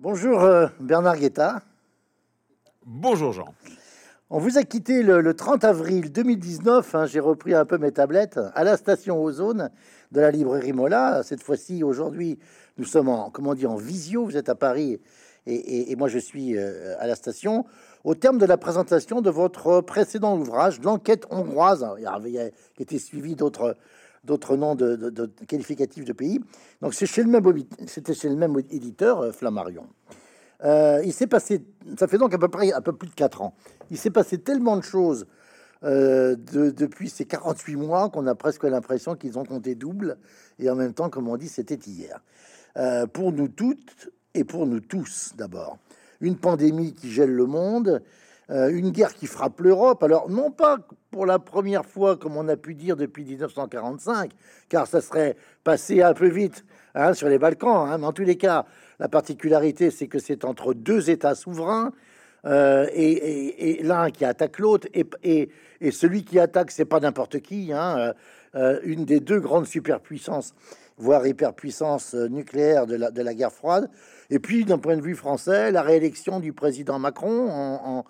Bonjour euh, Bernard Guetta. Bonjour Jean. On vous a quitté le, 30 avril 2019, hein, j'ai repris un peu mes tablettes, à la station Ozone de la librairie Mola. Cette fois-ci, aujourd'hui, nous sommes en, comment dire, en visio, vous êtes à Paris et, moi je suis euh, à la station, au terme de la présentation de votre précédent ouvrage, L'enquête hongroise, avait été suivi d'autres d'autres noms de, qualificatifs de pays. Donc c'est chez le même c'était chez le même éditeur euh, Flammarion. Euh, il s'est passé, ça fait donc à peu près un peu plus de 4 ans. Il s'est passé tellement de choses euh, depuis ces 48 mois qu'on a presque l'impression qu'ils ont compté double. Et en même temps, comme on dit, c'était hier. pour nous toutes et pour nous tous d'abord. Une pandémie qui gèle le monde, euh, une guerre qui frappe l'Europe. Alors, non pas pour la première fois, comme on a pu dire depuis 1945, car ça serait passé un peu vite hein, sur les Balkans, hein, mais en tous les cas, la particularité, c'est que c'est entre deux États souverains. Euh, et, l'un qui attaque l'autre, et, celui qui attaque, c'est pas n'importe qui, hein, euh, une des deux grandes superpuissances, voire hyperpuissance nucléaire de la, guerre froide. Et puis, d'un point de vue français, la réélection du président Macron en,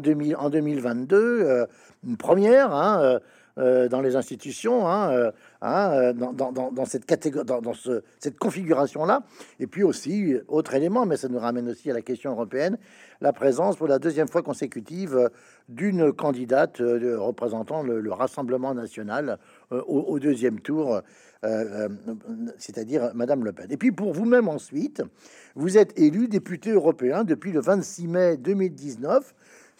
2000, en 2022, euh, une première hein, euh, euh, dans les institutions, hein, hein, dans, cette catégorie, dans, ce, cette configuration-là. Et puis aussi, autre élément, mais ça nous ramène aussi à la question européenne, la présence pour la deuxième fois consécutive d'une candidate représentant le, Rassemblement national au, deuxième tour, c'est-à-dire Madame Le Pen. Et puis pour vous-même ensuite, vous êtes élu député européen depuis le 26 mai 2019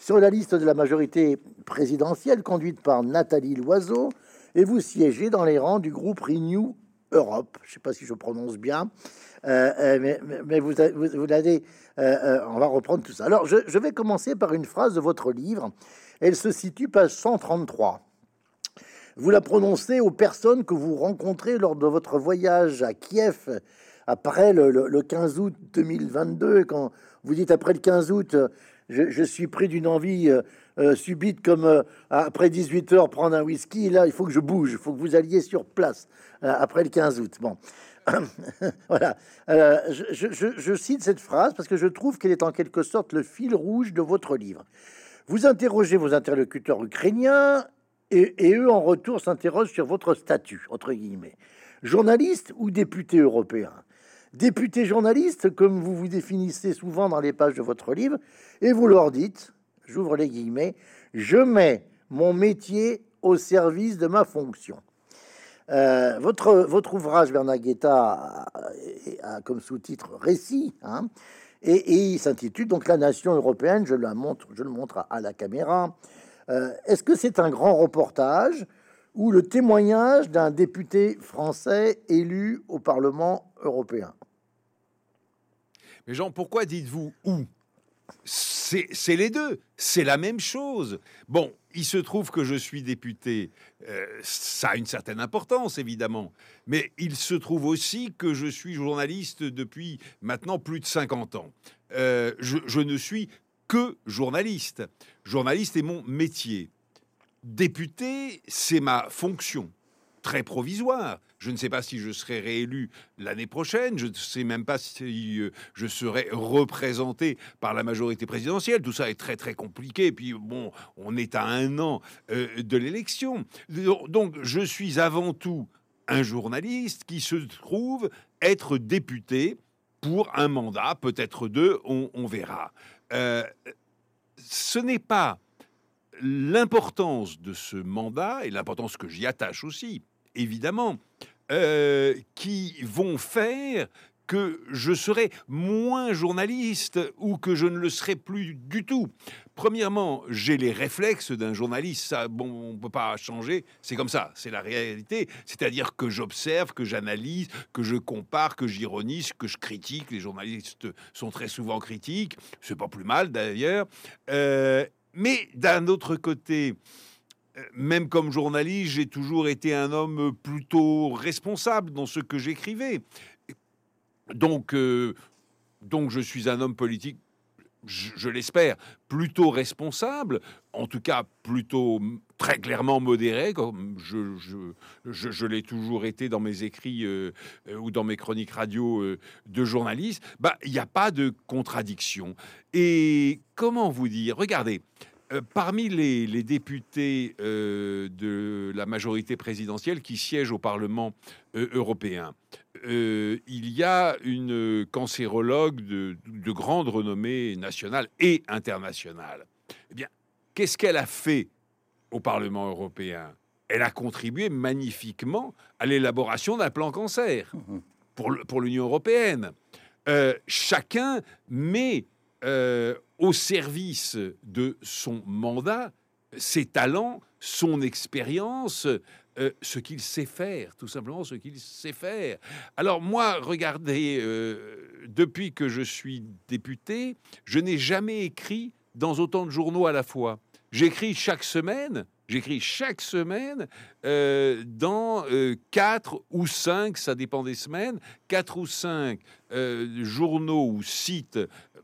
sur la liste de la majorité présidentielle conduite par Nathalie Loiseau, et vous siégez dans les rangs du groupe Renew Europe. Je ne sais pas si je prononce bien, euh, euh, mais, vous, vous, l'avez. Euh, on va reprendre tout ça. Alors, je, vais commencer par une phrase de votre livre. Elle se situe page 133. Vous la prononcez aux personnes que vous rencontrez lors de votre voyage à Kiev après le, le 15 août 2022. Quand vous dites après le 15 août, je, suis pris d'une envie euh, euh, subite comme euh, après 18 heures prendre un whisky. Là, il faut que je bouge, il faut que vous alliez sur place après le 15 août. Bon, voilà. Je, cite cette phrase parce que je trouve qu'elle est en quelque sorte le fil rouge de votre livre. Vous interrogez vos interlocuteurs ukrainiens et, et eux, en retour, s'interrogent sur votre statut, entre guillemets. Journaliste ou député européen? Député journaliste, comme vous vous définissez souvent dans les pages de votre livre, et vous leur dites, j'ouvre les guillemets, je mets mon métier au service de ma fonction. Euh, votre, ouvrage, Bernard Guetta, a, comme sous-titre Récit, hein, et, il s'intitule donc La nation européenne. Je, la montre, je le montre à, la caméra. Euh, est-ce que c'est un grand reportage ou le témoignage d'un député français élu au Parlement européen? Mais Jean, pourquoi dites-vous où c'est les deux, c'est la même chose. Bon, il se trouve que je suis député, euh, ça a une certaine importance évidemment, mais il se trouve aussi que je suis journaliste depuis maintenant plus de 50 ans. Euh, je ne suis que journaliste. Journaliste est mon métier. Député, c'est ma fonction très provisoire. Je ne sais pas si je serai réélu l'année prochaine. Je ne sais même pas si euh, je serai représenté par la majorité présidentielle. Tout ça est très très compliqué. Puis bon, on est à un an euh, de l'élection. Donc je suis avant tout un journaliste qui se trouve être député pour un mandat, peut-être deux, on, verra. Euh, ce n'est pas l'importance de ce mandat et l'importance que j'y attache aussi, évidemment, euh, qui vont faire que je serai moins journaliste ou que je ne le serai plus du tout. Premièrement, j'ai les réflexes d'un journaliste. Ça, bon, on peut pas changer. C'est comme ça. C'est la réalité. C'est-à-dire que j'observe, que j'analyse, que je compare, que j'ironise, que je critique. Les journalistes sont très souvent critiques. C'est pas plus mal d'ailleurs. Euh, mais d'un autre côté, même comme journaliste, j'ai toujours été un homme plutôt responsable dans ce que j'écrivais. Donc, euh, donc, je suis un homme politique. je, l'espère, plutôt responsable, en tout cas plutôt très clairement modéré, comme je, je, l'ai toujours été dans mes écrits euh, ou dans mes chroniques radio euh, de journaliste, bah, il n'y a pas de contradiction. Et comment vous dire? Regardez, parmi les, les députés de la majorité présidentielle qui siègent au Parlement européen, euh, il y a une cancérologue de, grande renommée nationale et internationale. Eh bien, qu'est-ce qu'elle a fait au Parlement européen? Elle a contribué magnifiquement à l'élaboration d'un plan cancer pour l'Union européenne. Euh, chacun met euh, au service de son mandat ses talents, son expérience, euh, ce qu'il sait faire, tout simplement ce qu'il sait faire. Alors moi, regardez, euh, depuis que je suis député, je n'ai jamais écrit dans autant de journaux à la fois. J'écris chaque semaine, j'écris chaque semaine euh, dans quatre ou cinq, ça dépend des semaines, quatre ou cinq journaux ou sites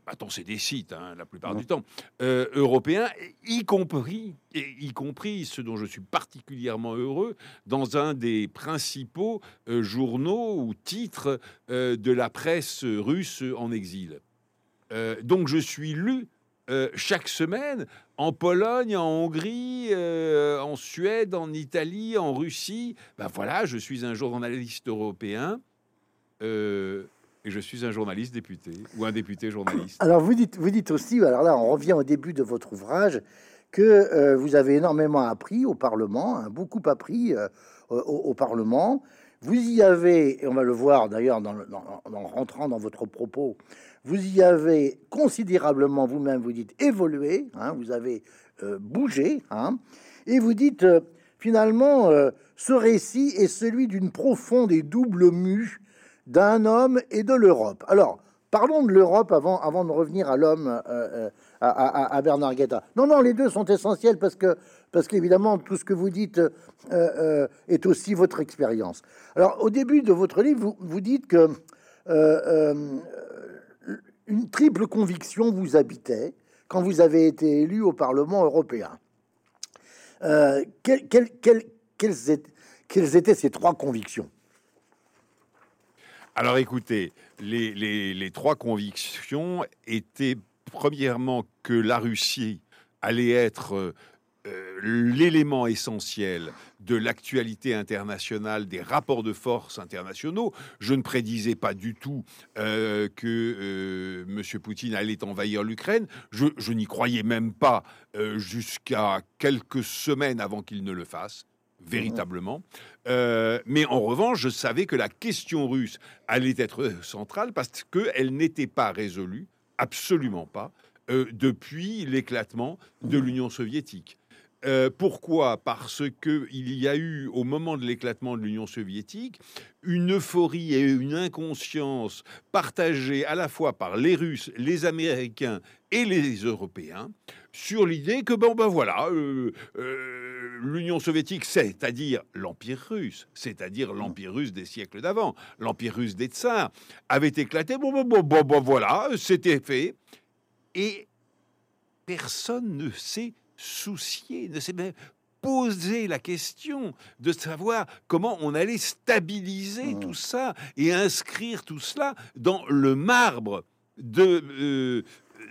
attends, c'est des sites hein, la plupart du temps, euh, européens, y compris, y compris ce dont je suis particulièrement heureux, dans un des principaux euh, journaux ou titres euh, de la presse russe en exil. donc je suis lu chaque semaine en Pologne, en Hongrie, en Suède, en Italie, en Russie. Ben voilà, je suis un journaliste européen et je suis un journaliste député ou un député journaliste. Alors vous dites, vous dites aussi, alors là on revient au début de votre ouvrage, que euh, vous avez énormément appris au Parlement, hein, beaucoup appris euh, au, Parlement. Vous y avez, et on va le voir d'ailleurs en rentrant dans votre propos, vous y avez considérablement vous-même, vous dites, évolué, hein, vous avez euh, bougé, hein, et vous dites, finalement, ce récit est celui d'une profonde et double mue d'un homme et de l'Europe. Alors, parlons de l'Europe avant, avant de revenir à l'homme, euh, euh, à, Bernard Guetta. Non, non, les deux sont essentiels parce que, parce qu'évidemment, tout ce que vous dites euh, est aussi votre expérience. Alors, au début de votre livre, vous, dites que une triple conviction vous habitait quand vous avez été élu au Parlement européen. quelles, quelles étaient ces trois convictions? Alors écoutez, les, trois convictions étaient premièrement que la Russie allait être euh, l'élément essentiel de l'actualité internationale, des rapports de force internationaux. Je ne prédisais pas du tout euh, que euh, M. Poutine allait envahir l'Ukraine. je n'y croyais même pas jusqu'à quelques semaines avant qu'il ne le fasse véritablement. Euh, mais en revanche, je savais que la question russe allait être centrale parce qu'elle n'était pas résolue, absolument pas, euh, depuis l'éclatement de l'Union soviétique. Euh, pourquoi? Parce que il y a eu, au moment de l'éclatement de l'Union soviétique, une euphorie et une inconscience partagée à la fois par les Russes, les Américains et les Européens sur l'idée que bon ben voilà, euh, euh, l'Union soviétique, c'est-à-dire l'Empire russe, c'est-à-dire l'Empire russe des siècles d'avant, l'Empire russe des tsars, avait éclaté. Bon bon bon bon, bon voilà, c'était fait et personne ne s'est soucié, ne s'est même posé la question de savoir comment on allait stabiliser mmh. tout ça et inscrire tout cela dans le marbre de euh,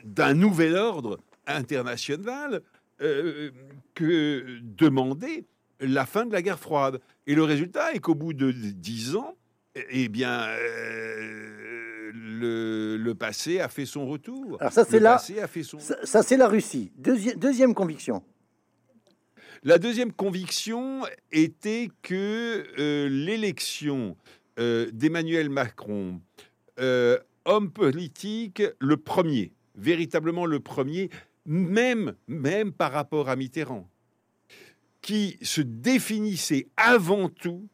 d'un nouvel ordre international euh, que demander la fin de la guerre froide. Et le résultat est qu'au bout de dix ans, eh bien, euh, le, passé a fait son retour. Alors ça, c'est là. Ça, c'est la Russie. deuxième conviction. La deuxième conviction était que euh, l'élection d'Emmanuel Macron, homme politique, le premier, véritablement le premier, même, même par rapport à Mitterrand, qui se définissait avant tout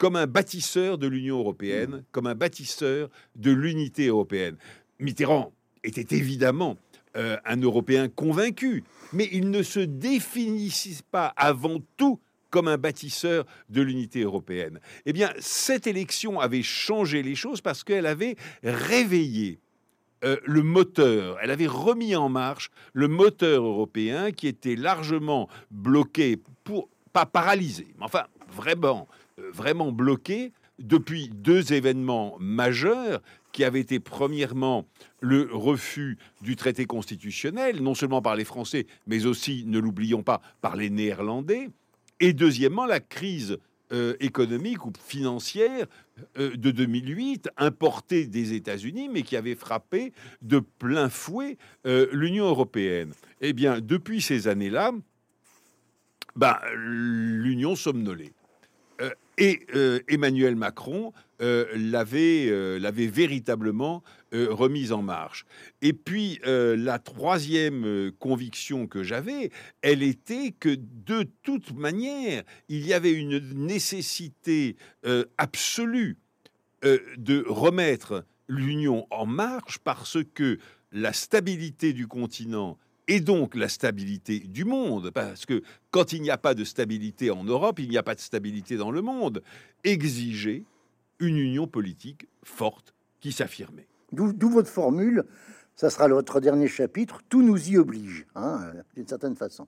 comme un bâtisseur de l'Union européenne, mmh. comme un bâtisseur de l'unité européenne. Mitterrand était évidemment euh, un Européen convaincu, mais il ne se définissait pas avant tout comme un bâtisseur de l'unité européenne. Eh bien, cette élection avait changé les choses parce qu'elle avait réveillé euh, le moteur, elle avait remis en marche le moteur européen qui était largement bloqué, pour, pas paralysé, mais enfin vraiment, vraiment bloqué depuis deux événements majeurs qui avaient été premièrement le refus du traité constitutionnel, non seulement par les Français, mais aussi, ne l'oublions pas, par les Néerlandais, et deuxièmement la crise euh, économique ou financière euh, de 2008, importée des États-Unis, mais qui avait frappé de plein fouet euh, l'Union européenne. Eh bien, depuis ces années-là, ben, l'Union somnolait. Et euh, Emmanuel Macron euh, euh, l'avait véritablement remise en marche. Et puis la troisième conviction que j'avais, elle était que de toute manière, il y avait une nécessité absolue de remettre l'Union en marche parce que la stabilité du continent et donc la stabilité du monde, parce que quand il n'y a pas de stabilité en Europe, il n'y a pas de stabilité dans le monde, exigeait une union politique forte qui s'affirmait. D'où votre formule, ça sera votre dernier chapitre, tout nous y oblige, hein, d'une certaine façon.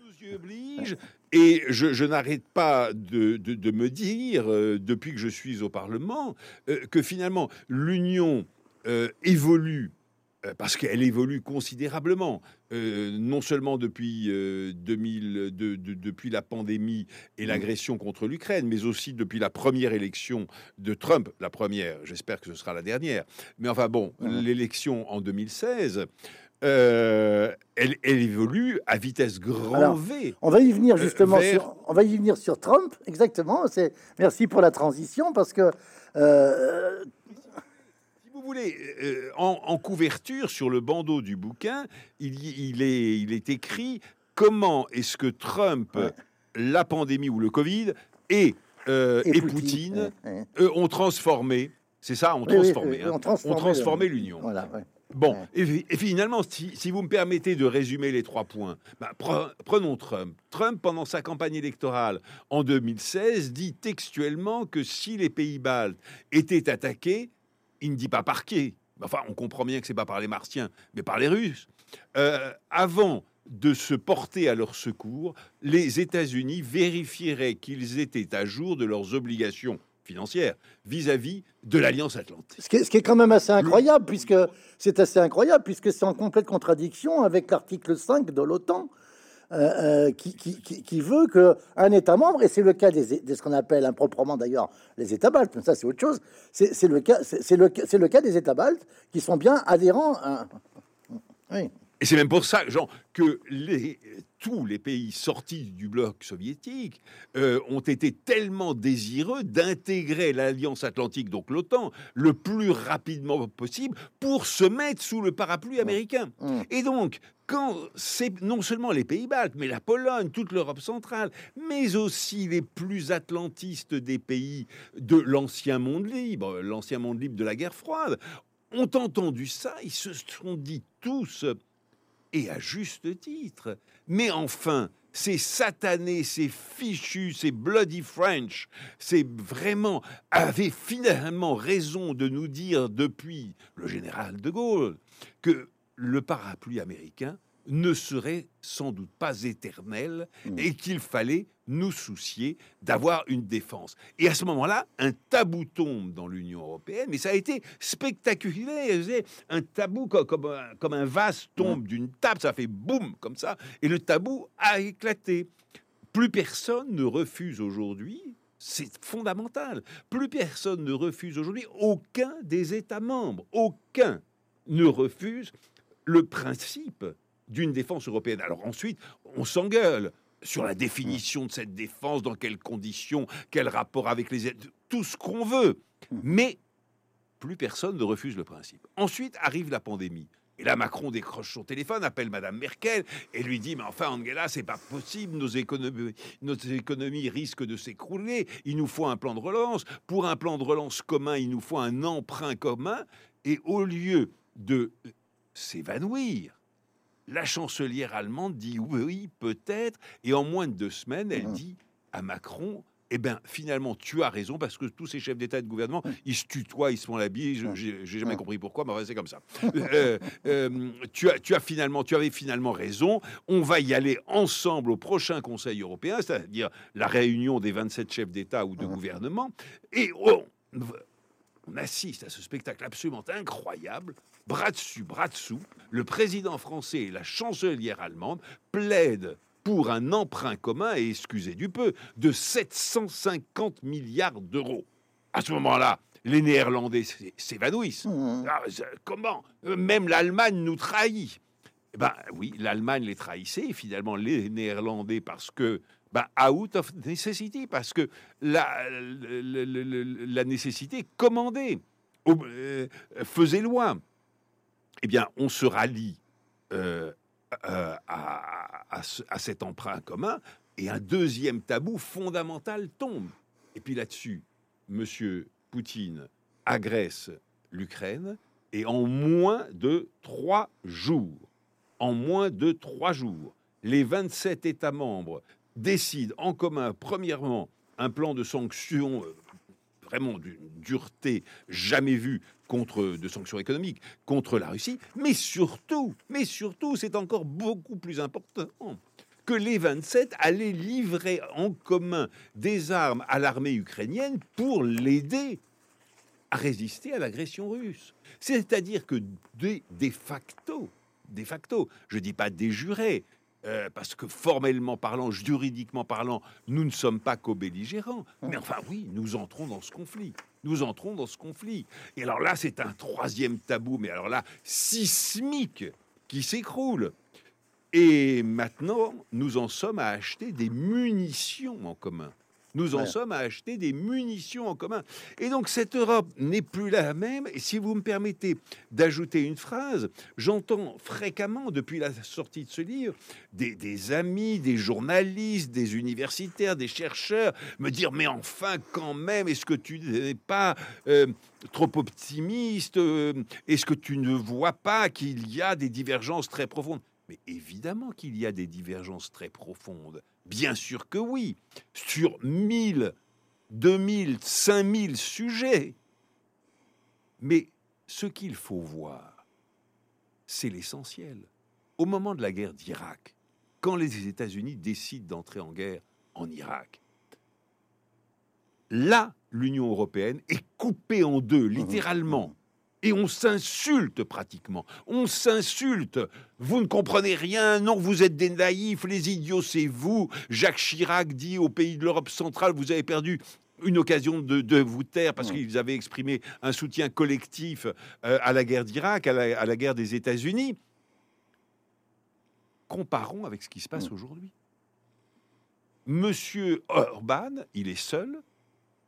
Tout nous y oblige, et je, n'arrête pas de, me dire, euh, depuis que je suis au Parlement, euh, que finalement l'union euh, évolue parce qu'elle évolue considérablement, euh, non seulement depuis, 2000, euh, depuis la pandémie et mmh. l'agression contre l'Ukraine, mais aussi depuis la première élection de Trump, la première, j'espère que ce sera la dernière, mais enfin bon, mmh. l'élection en 2016. elle, évolue à vitesse grand V. On va y venir justement sur, on va y venir sur Trump, exactement. C'est merci pour la transition parce que voulez, euh, en, couverture, sur le bandeau du bouquin, il, est, il est écrit comment est-ce que Trump, la pandémie ou le Covid et, euh, et, Poutine, ont transformé, c'est ça, ont transformé, hein, ont transformé, l'Union. Voilà, Bon, et, finalement, si, vous me permettez de résumer les trois points, bah, prenons Trump. Trump, pendant sa campagne électorale en 2016, dit textuellement que si les pays baltes étaient attaqués, il ne dit pas par qui. Enfin, on comprend bien que c'est pas par les Martiens, mais par les Russes. Euh, avant de se porter à leur secours, les États-Unis vérifieraient qu'ils étaient à jour de leurs obligations financières vis-à-vis de l'Alliance Atlantique. Ce qui, est, quand même assez incroyable, puisque c'est assez incroyable, puisque c'est en complète contradiction avec l'article 5 de l'OTAN, euh, euh, qui, veut qu'un État membre, et c'est le cas des, de ce qu'on appelle improprement d'ailleurs les États baltes, mais ça c'est autre chose, c'est le, cas, le, le cas des États baltes qui sont bien adhérents à... Oui. Et c'est même pour ça, Jean, que les, tous les pays sortis du bloc soviétique euh, ont été tellement désireux d'intégrer l'Alliance Atlantique, donc l'OTAN, le plus rapidement possible pour se mettre sous le parapluie américain. Mmh. Et donc, quand c'est non seulement les pays baltes, mais la Pologne, toute l'Europe centrale, mais aussi les plus atlantistes des pays de l'ancien monde libre, l'ancien monde libre de la guerre froide, ont entendu ça, ils se sont dit tous, et à juste titre. Mais enfin, ces satanés, ces fichus, ces bloody French, c'est vraiment avaient finalement raison de nous dire depuis le général de Gaulle que le parapluie américain ne serait sans doute pas éternel mmh. et qu'il fallait nous soucier d'avoir une défense. Et à ce moment-là, un tabou tombe dans l'Union européenne, mais ça a été spectaculaire. Un tabou comme, un, comme un vase tombe d'une table, ça fait boum comme ça, et le tabou a éclaté. Plus personne ne refuse aujourd'hui c'est fondamental. Plus personne ne refuse aujourd'hui, aucun des États membres, aucun ne refuse le principe d'une défense européenne. Alors ensuite, on s'engueule sur la définition de cette défense, dans quelles conditions, quel rapport avec les aides, tout ce qu'on veut. Mais plus personne ne refuse le principe. Ensuite arrive la pandémie. Et là, Macron décroche son téléphone, appelle Madame Merkel et lui dit Mais enfin, Angela, c'est pas possible, nos économies, nos économies risquent de s'écrouler, il nous faut un plan de relance. Pour un plan de relance commun, il nous faut un emprunt commun. Et au lieu de s'évanouir. La chancelière allemande dit oui, peut-être, et en moins de deux semaines, elle mmh. dit à Macron eh bien, finalement, tu as raison, parce que tous ces chefs d'État et de gouvernement, ils se tutoient, ils se font la bise. J'ai jamais compris pourquoi, mais enfin, c'est comme ça. Euh, euh, tu, as, tu as finalement, tu avais finalement raison. On va y aller ensemble au prochain Conseil européen, c'est-à-dire la réunion des 27 chefs d'État ou de gouvernement, et on, on assiste à ce spectacle absolument incroyable. Bras dessus, bras dessous, le président français et la chancelière allemande plaident pour un emprunt commun, et excusez du peu, de 750 milliards d'euros. À ce moment-là, les Néerlandais s'évanouissent. Mmh. Ah, comment? Même l'Allemagne nous trahit. Eh ben oui, l'Allemagne les trahissait, et finalement les Néerlandais, parce que ben, out of necessity, parce que la, la, nécessité commandée euh, faisait loi. Eh bien, on se rallie euh, euh, à, cet emprunt commun, et un deuxième tabou fondamental tombe. Et puis là-dessus, Monsieur Poutine agresse l'Ukraine, et en moins de trois jours, en moins de trois jours, les 27 États membres décident en commun, premièrement, un plan de sanctions euh, vraiment d'une dureté jamais vue contre de sanctions économiques contre la Russie, mais surtout, mais surtout, c'est encore beaucoup plus important que les 27 allaient livrer en commun des armes à l'armée ukrainienne pour l'aider à résister à l'agression russe. C'est-à-dire que de, de facto, de facto, je dis pas des jurés, euh, parce que formellement parlant, juridiquement parlant, nous ne sommes pas co-belligérants. Mais enfin, oui, nous entrons dans ce conflit. Nous entrons dans ce conflit. Et alors là, c'est un troisième tabou, mais alors là, sismique, qui s'écroule. Et maintenant, nous en sommes à acheter des munitions en commun. Nous en sommes à acheter des munitions en commun. Et donc cette Europe n'est plus la même. Et si vous me permettez d'ajouter une phrase, j'entends fréquemment depuis la sortie de ce livre des, amis, des journalistes, des universitaires, des chercheurs me dire mais enfin quand même, est-ce que tu n'es pas euh, trop optimiste euh, Est-ce que tu ne vois pas qu'il y a des divergences très profondes? Mais évidemment qu'il y a des divergences très profondes. Bien sûr que oui. Sur 1000, 2000, 5000 sujets. Mais ce qu'il faut voir, c'est l'essentiel. Au moment de la guerre d'Irak, quand les États-Unis décident d'entrer en guerre en Irak, là, l'Union européenne est coupée en deux, littéralement et on s'insulte pratiquement. On s'insulte. Vous ne comprenez rien, non, vous êtes des naïfs, les idiots, c'est vous. Jacques Chirac dit aux pays de l'Europe centrale, vous avez perdu une occasion de, vous taire parce qu'ils avaient exprimé un soutien collectif euh, à la guerre d'Irak, à, la, guerre des États-Unis. Comparons avec ce qui se passe aujourd'hui. Monsieur Orban, il est seul,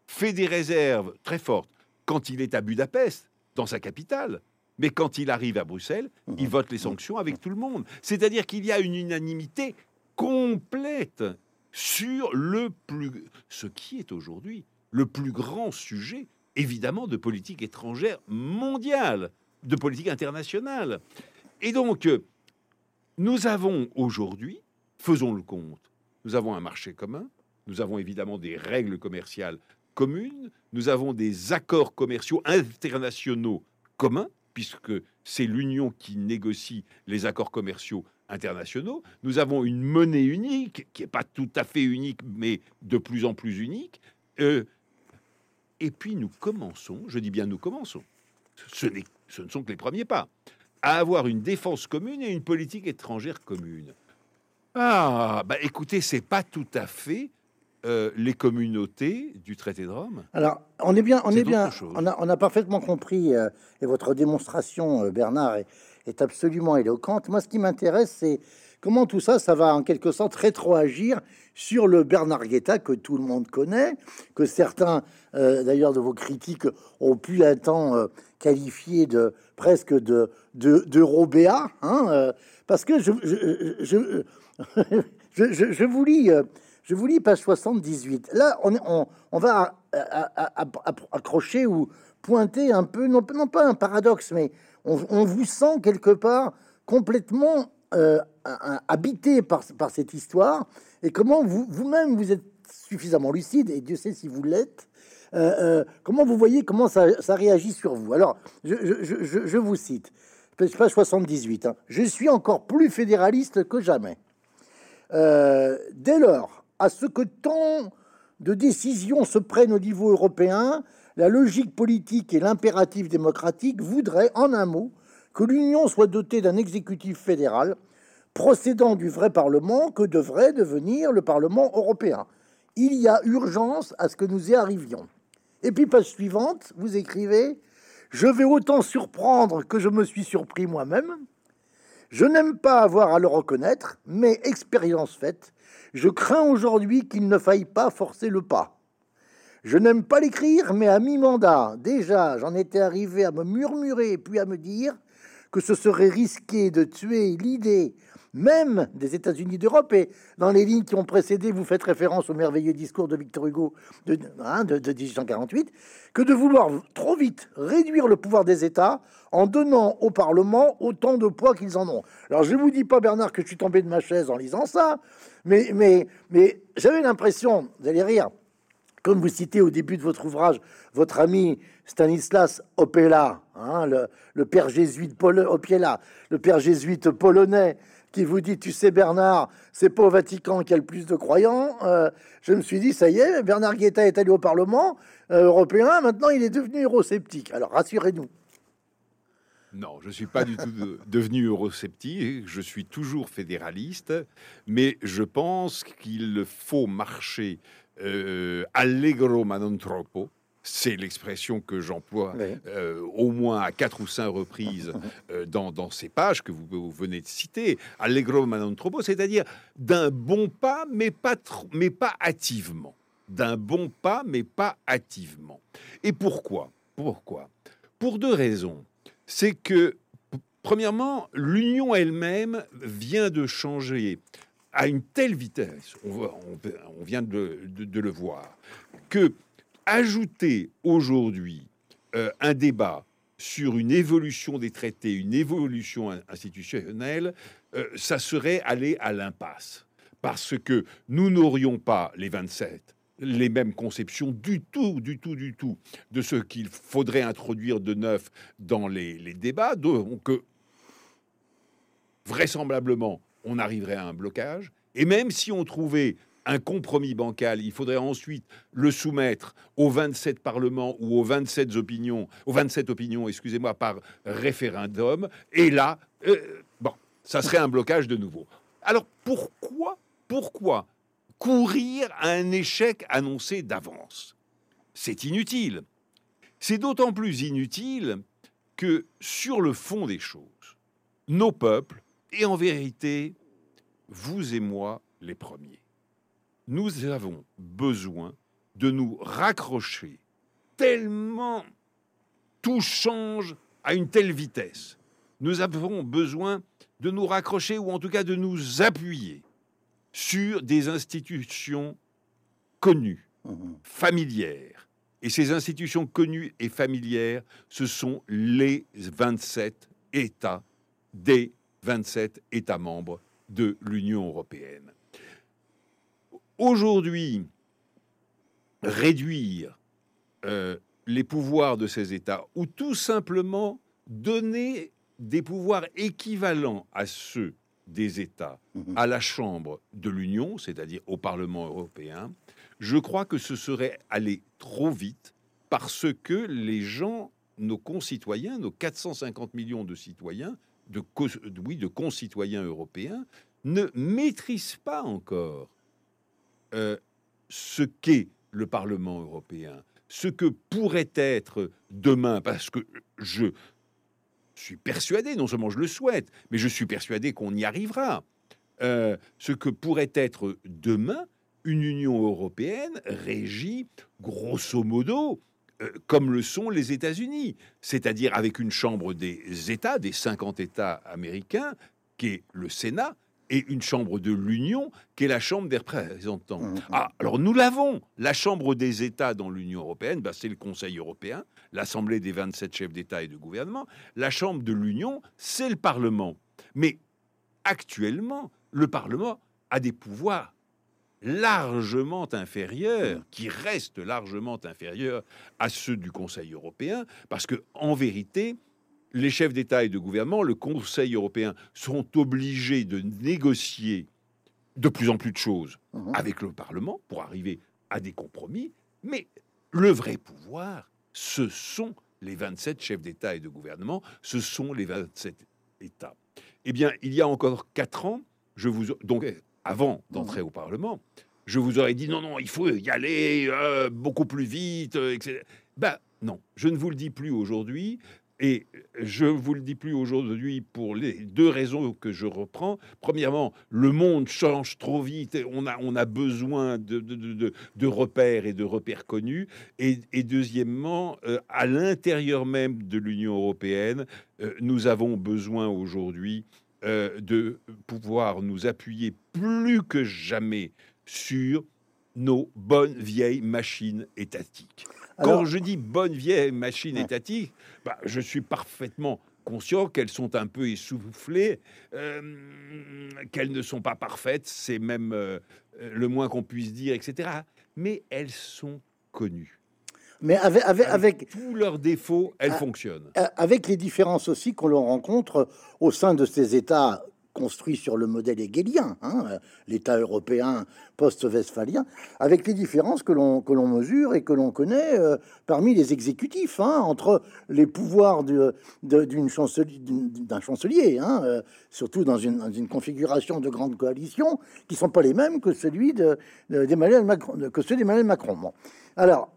fait des réserves très fortes quand il est à Budapest dans sa capitale. Mais quand il arrive à Bruxelles, il mhm. vote les sanctions avec tout le monde. C'est-à-dire qu'il y a une unanimité complète sur le plus, ce qui est aujourd'hui le plus grand sujet, évidemment, de politique étrangère mondiale, de politique internationale. Et donc, nous avons aujourd'hui, faisons le compte, nous avons un marché commun, nous avons évidemment des règles commerciales communes, nous avons des accords commerciaux internationaux communs, puisque c'est l'Union qui négocie les accords commerciaux internationaux. Nous avons une monnaie unique, qui n'est pas tout à fait unique, mais de plus en plus unique. Euh, et puis nous commençons, je dis bien nous commençons, ce, ce ne sont que les premiers pas, à avoir une défense commune et une politique étrangère commune. Ah, bah écoutez, c'est pas tout à fait euh, les communautés du traité de Rome Alors, on est bien, on est, bien, on a, on a, parfaitement compris, euh, et votre démonstration, euh, Bernard, est, est, absolument éloquente. Moi, ce qui m'intéresse, c'est comment tout ça, ça va en quelque sorte rétroagir sur le Bernard Guetta que tout le monde connaît, que certains, d'ailleurs, de vos critiques ont pu un temps qualifier de presque de d'Eurobéa, hein, parce que je, je, je, je vous lis je vous lis page 78. Là, on, va accrocher ou pointer un peu, non, pas un paradoxe, mais on, vous sent quelque part complètement euh, habité par, cette histoire et comment vous, vous-même vous êtes suffisamment lucide, et Dieu sait si vous l'êtes, euh, euh, comment vous voyez comment ça, réagit sur vous Alors, je, vous cite, page 78, hein. je suis encore plus fédéraliste que jamais. Euh, dès lors, à ce que tant de décisions se prennent au niveau européen, la logique politique et l'impératif démocratique voudraient, en un mot, que l'Union soit dotée d'un exécutif fédéral procédant du vrai Parlement que devrait devenir le Parlement européen. Il y a urgence à ce que nous y arrivions. Et puis, page suivante, vous écrivez Je vais autant surprendre que je me suis surpris moi-même. Je n'aime pas avoir à le reconnaître, mais expérience faite, je crains aujourd'hui qu'il ne faille pas forcer le pas. Je n'aime pas l'écrire, mais à mi-mandat, déjà, j'en étais arrivé à me murmurer puis à me dire que ce serait risqué de tuer l'idée même des États-Unis d'Europe. Et dans les lignes qui ont précédé, vous faites référence au merveilleux discours de Victor Hugo de, hein, de, 1848, que de vouloir trop vite réduire le pouvoir des États en donnant au Parlement autant de poids qu'ils en ont. Alors je ne vous dis pas, Bernard, que je suis tombé de ma chaise en lisant ça, mais, mais, mais j'avais l'impression, vous allez rire, comme vous citez au début de votre ouvrage, votre ami Stanislas Opela, hein, le, père jésuite Opela, le père jésuite polonais, qui vous dit, tu sais Bernard, c'est pas au Vatican qu'il y a le plus de croyants. Euh, je me suis dit, ça y est, Bernard Guetta est allé au Parlement euh, européen, maintenant il est devenu eurosceptique. Alors rassurez-nous. Non, je ne suis pas du tout devenu eurosceptique, je suis toujours fédéraliste, mais je pense qu'il faut marcher euh, allegro ma non c'est l'expression que j'emploie euh, au moins à quatre ou cinq reprises euh, dans, ces pages que vous, venez de citer. Allegro non troppo, c'est-à-dire d'un bon pas, mais pas, mais pas hâtivement. D'un bon pas, mais pas hâtivement. Et pourquoi? Pourquoi? Pour deux raisons. C'est que, premièrement, l'Union elle-même vient de changer à une telle vitesse, on, vient de, le voir, que ajouter aujourd'hui euh, un débat sur une évolution des traités, une évolution institutionnelle, euh, ça serait aller à l'impasse. Parce que nous n'aurions pas, les 27, les mêmes conceptions du tout, du tout, du tout, de ce qu'il faudrait introduire de neuf dans les, les débats. Donc, vraisemblablement, on arriverait à un blocage. Et même si on trouvait un compromis bancal, il faudrait ensuite le soumettre aux 27 parlements ou aux 27 opinions, aux 27 opinions, excusez-moi, par référendum. Et là, euh, bon, ça serait un blocage de nouveau. Alors pourquoi, pourquoi courir à un échec annoncé d'avance? C'est inutile. C'est d'autant plus inutile que sur le fond des choses, nos peuples, et en vérité, vous et moi les premiers, nous avons besoin de nous raccrocher tellement tout change à une telle vitesse. Nous avons besoin de nous raccrocher ou en tout cas de nous appuyer sur des institutions connues, mmh familières. Et ces institutions connues et familières, ce sont les 27 États des 27 États membres de l'Union européenne. Aujourd'hui, réduire euh, les pouvoirs de ces États ou tout simplement donner des pouvoirs équivalents à ceux des États mhm. à la Chambre de l'Union, c'est-à-dire au Parlement européen, je crois que ce serait aller trop vite parce que les gens, nos concitoyens, nos 450 millions de citoyens, de, oui, de concitoyens européens, ne maîtrisent pas encore euh, ce qu'est le Parlement européen, ce que pourrait être demain, parce que je suis persuadé, non seulement je le souhaite, mais je suis persuadé qu'on y arrivera, euh, ce que pourrait être demain une Union européenne régie, grosso modo, euh, comme le sont les États-Unis, c'est-à-dire avec une chambre des États, des 50 États américains, qui est le Sénat, et une chambre de l'Union qui est la chambre des représentants. Mmh, mmh. Ah, alors nous l'avons. La chambre des États dans l'Union européenne, bah, c'est le Conseil européen, l'Assemblée des 27 chefs d'État et de gouvernement. La chambre de l'Union, c'est le Parlement. Mais actuellement, le Parlement a des pouvoirs largement inférieurs, qui restent largement inférieurs à ceux du Conseil européen, parce que en vérité, les chefs d'État et de gouvernement, le Conseil européen, sont obligés de négocier de plus en plus de choses Mhm. avec le Parlement pour arriver à des compromis, mais le vrai pouvoir, ce sont les 27 chefs d'État et de gouvernement, ce sont les 27 États. Eh bien, il y a encore quatre ans, je vous donc avant d'entrer au Parlement, je vous aurais dit non, non, il faut y aller euh, beaucoup plus vite, euh, etc. Ben non, je ne vous le dis plus aujourd'hui. Et je vous le dis plus aujourd'hui pour les deux raisons que je reprends. Premièrement, le monde change trop vite. On a, on a besoin de, de, repères et de repères connus. Et, et deuxièmement, euh, à l'intérieur même de l'Union européenne, euh, nous avons besoin aujourd'hui euh, de pouvoir nous appuyer plus que jamais sur nos bonnes vieilles machines étatiques. Quand je dis bonnes vieilles machines Ouais. étatiques, bah, je suis parfaitement conscient qu'elles sont un peu essoufflées, euh, qu'elles ne sont pas parfaites, c'est même euh, le moins qu'on puisse dire, etc. Mais elles sont connues. Mais avec, avec, avec, tous leurs défauts, elles Ah. fonctionnent. euh, avec les différences aussi qu'on rencontre au sein de ces États construits sur le modèle hegelien, hein, euh, l'État européen post-westphalien, avec les différences que l'on mesure et que l'on connaît euh, parmi les exécutifs, hein, entre les pouvoirs d'un chancelier, hein, euh, surtout dans une, configuration de grande coalition, qui sont pas les mêmes que celui de- de- d'Emmanuel Macron, que ceux d'Emmanuel Macron. Bon. Alors,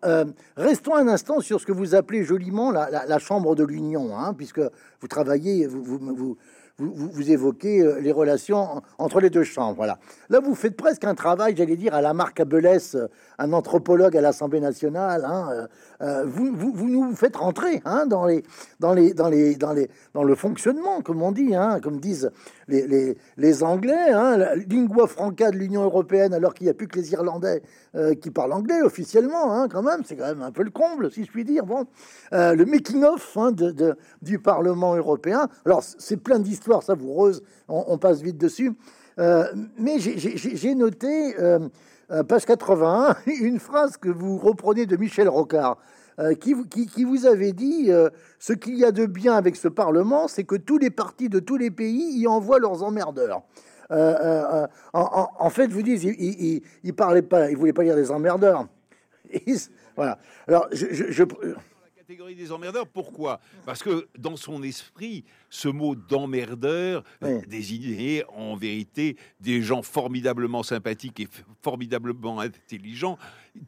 restons un instant sur ce que vous appelez joliment la, Chambre de l'Union, puisque vous travaillez, vous, vous- évoquez euh, les relations entre les deux chambres. Voilà. Là, vous faites presque un travail, j'allais dire, à la Marc Abelès, euh, un anthropologue à l'Assemblée nationale. hein, euh, euh, vous, vous, vous nous faites rentrer hein, dans, les, dans, les, dans, les, dans, les, dans le fonctionnement, comme on dit, hein, comme disent les, les, les Anglais, hein, la lingua franca de l'Union européenne, alors qu'il n'y a plus que les Irlandais euh, qui parlent anglais officiellement, hein, quand même, c'est quand même un peu le comble, si je puis dire. Bon, Euh, le making-of hein, du Parlement européen. Alors, c'est plein d'histoires savoureuses, on, on passe vite dessus. Euh, mais j'ai- noté, page 81, une phrase que vous reprenez de Michel Rocard. qui, vous- avait dit ce qu'il y a de bien avec ce Parlement, c'est que tous les partis de tous les pays y envoient leurs emmerdeurs. Euh, euh, euh, en, en- en fait, vous dites, il, il, il- il parlait pas, il voulait pas dire des emmerdeurs. Voilà. Alors, je, je, je- la catégorie des emmerdeurs. Pourquoi? Parce que dans son esprit, ce mot d'emmerdeur euh, Oui. désignait en vérité des gens formidablement sympathiques et formidablement intelligents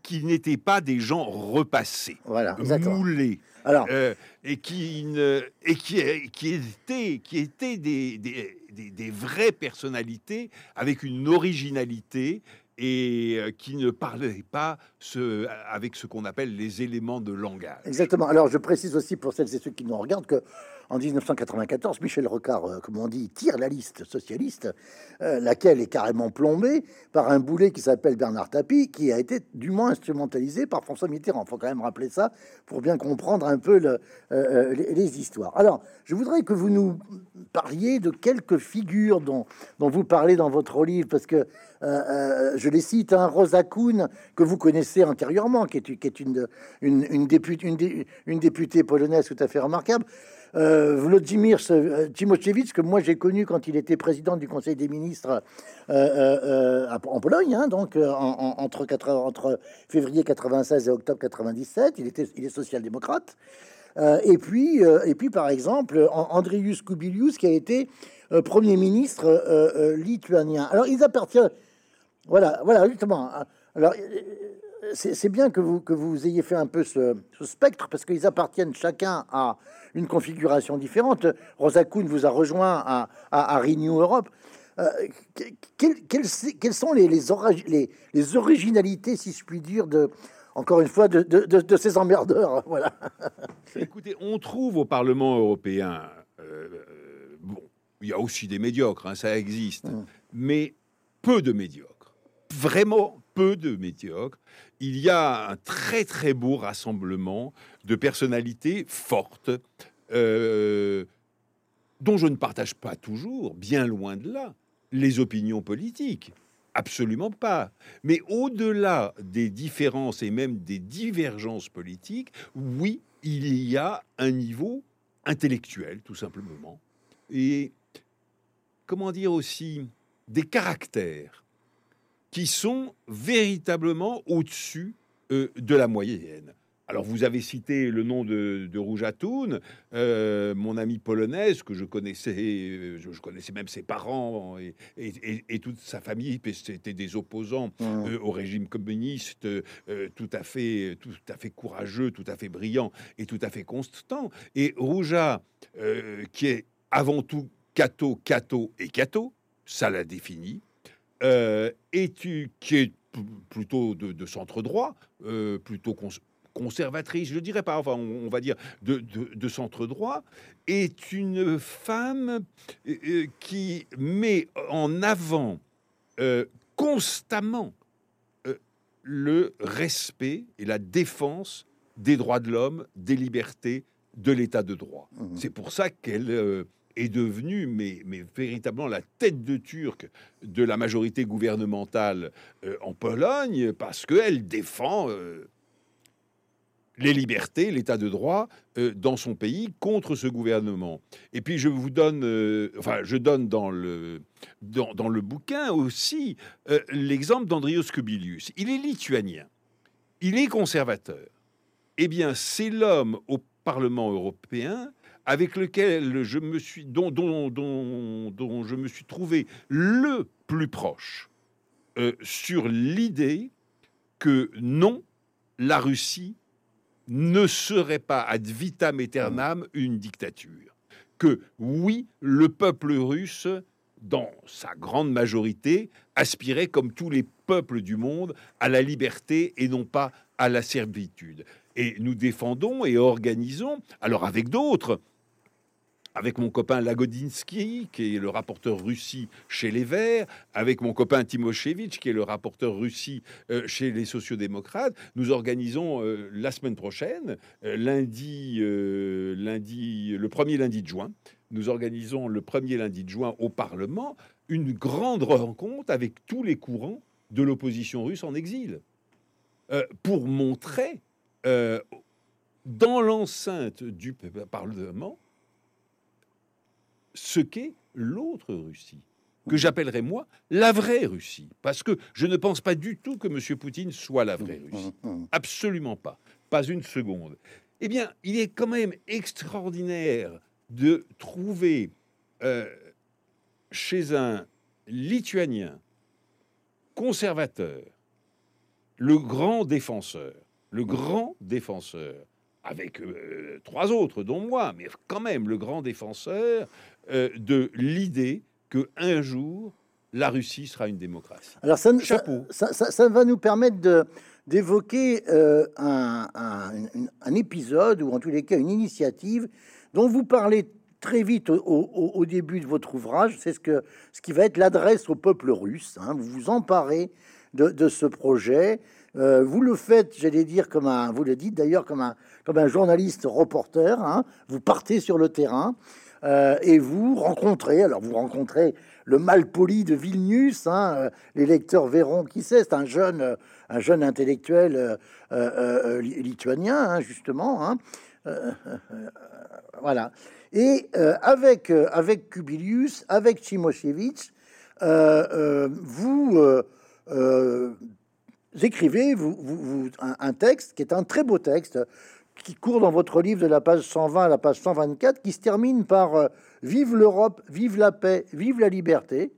qui n'étaient pas des gens repassés, voilà, moulés. Alors, euh, et qui ne, et qui, qui étaient qui étaient des, des, des- vraies personnalités avec une originalité et euh, qui ne parlaient pas ce, avec ce qu'on appelle les éléments de langage. Exactement. Alors, je précise aussi pour celles et ceux qui nous regardent que en 1994, Michel Rocard, euh, comme on dit, tire la liste socialiste, euh, laquelle est carrément plombée par un boulet qui s'appelle Bernard Tapie, qui a été dûment instrumentalisé par François Mitterrand. Il faut quand même rappeler ça pour bien comprendre un peu le- les, les histoires. Alors, je voudrais que vous nous parliez de quelques figures dont, dont vous parlez dans votre livre, parce que euh, euh, je les cite, hein, Rosa Kuhn, que vous connaissez antérieurement, qui est, une, députée, polonaise tout à fait remarquable. Euh, Vladimir euh, que moi j'ai connu quand il était président du Conseil des ministres en Pologne, hein, donc en- en- entre, 80 entre février 96 et octobre 97. Il, était, il est social-démocrate. Et, puis, et puis, par exemple, An- Andrius Kubilius, qui a été Premier ministre lituanien. Alors, ils appartiennent. Voilà, voilà, justement. hein. Alors, c'est bien que vous, que vous ayez fait un peu ce, ce spectre, parce qu'ils appartiennent chacun à une configuration différente. Rosa Kuhn vous a rejoint à, à, à Renew Europe. Euh, que- quelles, quelles- quelles sont les, les, origi- les, les originalités, si je puis dire, de, encore une fois, de, de, de- de ces emmerdeurs Voilà. Écoutez, on trouve au Parlement européen, euh, bon, il y a aussi des médiocres, hein, ça existe, Mm. mais peu de médiocres, vraiment peu de médiocres. Il y a un très très beau rassemblement de personnalités fortes, euh, dont je ne partage pas toujours, bien loin de là, les opinions politiques. Absolument pas. Mais au-delà des différences et même des divergences politiques, oui, il y a un niveau intellectuel, tout simplement. Et comment dire aussi, des caractères qui sont véritablement au-dessus euh, de la moyenne. Alors, vous avez cité le nom de, Rouge Atoun, euh, mon ami polonaise, que je connaissais, euh, je, connaissais même ses parents et, toute sa famille, c'était des opposants mmh. euh, au régime communiste, tout, à fait, tout à fait courageux, tout à fait brillant et tout à fait constant. Et Rouja, qui est avant tout Cato, Cato et Cato, ça l'a défini, et tu, qui est plutôt de, centre droit, plutôt conservatrice, je dirais pas, enfin, on, va dire de, centre droit, est une femme euh, euh, qui met en avant euh, constamment le respect et la défense des droits de l'homme, des libertés, de l'état de droit. Mmh. C'est pour ça qu'elle est devenue, mais, mais, véritablement la tête de turc de la majorité gouvernementale en Pologne, parce qu'elle défend les libertés, l'état de droit euh, dans son pays contre ce gouvernement. Et puis je vous donne, euh, enfin je donne dans le, dans, le bouquin aussi euh, l'exemple d'Andrius Kubilius. Il est lituanien, il est conservateur. Eh bien, c'est l'homme au Parlement européen avec lequel je me suis, dont, dont, dont, je me suis trouvé le plus proche sur l'idée que non, la Russie ne serait pas ad vitam aeternam une dictature. Que oui, le peuple russe, dans sa grande majorité, aspirait, comme tous les peuples du monde, à la liberté et non pas à la servitude. Et nous défendons et organisons, alors avec d'autres, avec mon copain Lagodinsky, qui est le rapporteur Russie chez les Verts, avec mon copain Timoshevitch, qui est le rapporteur Russie euh, chez les sociodémocrates, nous organisons euh, la semaine prochaine, euh, lundi, lundi, le premier lundi de juin, nous organisons le premier lundi de juin au Parlement une grande rencontre avec tous les courants de l'opposition russe en exil, pour montrer dans l'enceinte du Parlement ce qu'est l'autre Russie, que j'appellerais moi la vraie Russie, parce que je ne pense pas du tout que M. Poutine soit la vraie Russie. Absolument pas, pas une seconde. Eh bien, il est quand même extraordinaire de trouver euh, chez un Lituanien conservateur le grand défenseur, le grand défenseur, avec euh, trois autres, dont moi, mais quand même le grand défenseur euh, de l'idée que un jour la Russie sera une démocratie. Alors ça, Chapeau. Ça, va nous permettre de d'évoquer euh, un, un, épisode ou en tous les cas une initiative dont vous parlez très vite au, début de votre ouvrage. C'est ce que ce qui va être l'adresse au peuple russe. Hein. Vous vous emparez de, de ce projet. Euh, vous le faites, j'allais dire, comme un, vous le dites d'ailleurs, comme un, comme un journaliste reporter. Hein. Vous partez sur le terrain euh, et vous rencontrez, alors vous rencontrez le malpoli de Vilnius, hein, euh, les lecteurs verront qui c'est, c'est un jeune, un jeune intellectuel lituanien, hein, justement. Hein. voilà. Et avec, avec Kubilius, avec Timoshevitch, vous écrivez vous, un, texte qui est un très beau texte qui court dans votre livre de la page 120 à la page 124, qui se termine par euh, Vive l'Europe, vive la paix, vive la liberté.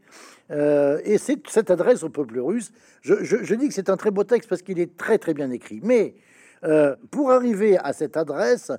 Euh, et c'est cette adresse au peuple russe. Je, dis que c'est un très beau texte parce qu'il est très très bien écrit. Mais euh, pour arriver à cette adresse,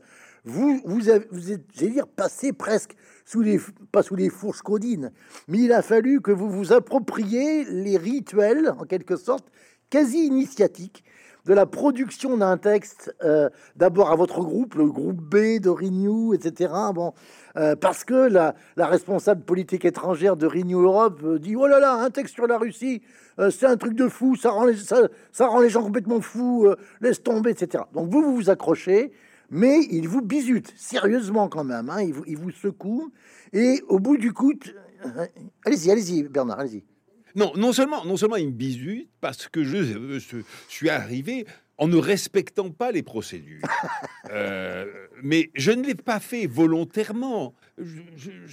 vous, vous, avez, êtes, dire, passé presque sous les, pas sous les fourches codines, mais il a fallu que vous vous appropriez les rituels, en quelque sorte, quasi initiatiques de la production d'un texte, euh, d'abord à votre groupe, le groupe B de Renew, etc. Bon, euh, parce que la, responsable politique étrangère de Renew Europe euh, dit Oh là là, un texte sur la Russie, c'est un truc de fou, ça rend les, ça, rend les gens complètement fous, laisse tomber, etc. Donc vous, vous vous accrochez, mais il vous bisute, sérieusement quand même, hein, il, vous, il vous secoue, et au bout du coup, allez-y, allez-y, Bernard, allez-y. Non, non seulement, non seulement il me bisute parce que je, euh, je suis arrivé en ne respectant pas les procédures. Euh, mais je ne l'ai pas fait volontairement.